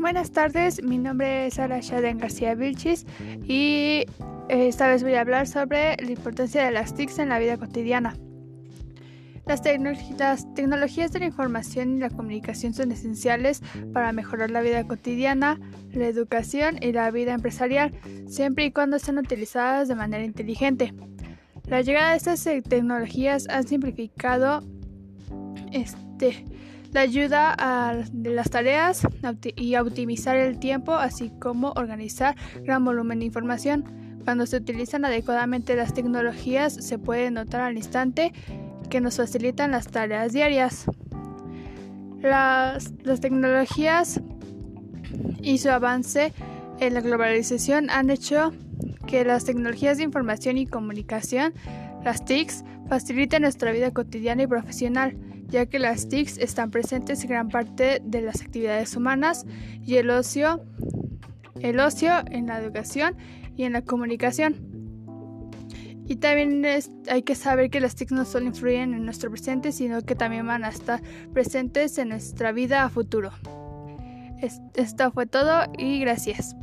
Buenas tardes, mi nombre es Sara Shaden García Vilchis y esta vez voy a hablar sobre la importancia de las TICs en la vida cotidiana. Las, las, tecnologías de la información y la comunicación son esenciales para mejorar la vida cotidiana, la educación y la vida empresarial, siempre y cuando sean utilizadas de manera inteligente. La llegada de estas tecnologías ha simplificado este, la ayuda a las tareas y a optimizar el tiempo, así como organizar gran volumen de información. Cuando se utilizan adecuadamente las tecnologías, se puede notar al instante que nos facilitan las tareas diarias. Las, las tecnologías y su avance en la globalización han hecho que las tecnologías de información y comunicación, las TICs, faciliten nuestra vida cotidiana y profesional ya que las TICs están presentes en gran parte de las actividades humanas y el ocio, el ocio en la educación y en la comunicación. Y también hay que saber que las TICs no solo influyen en nuestro presente, sino que también van a estar presentes en nuestra vida a futuro. esto fue todo y gracias.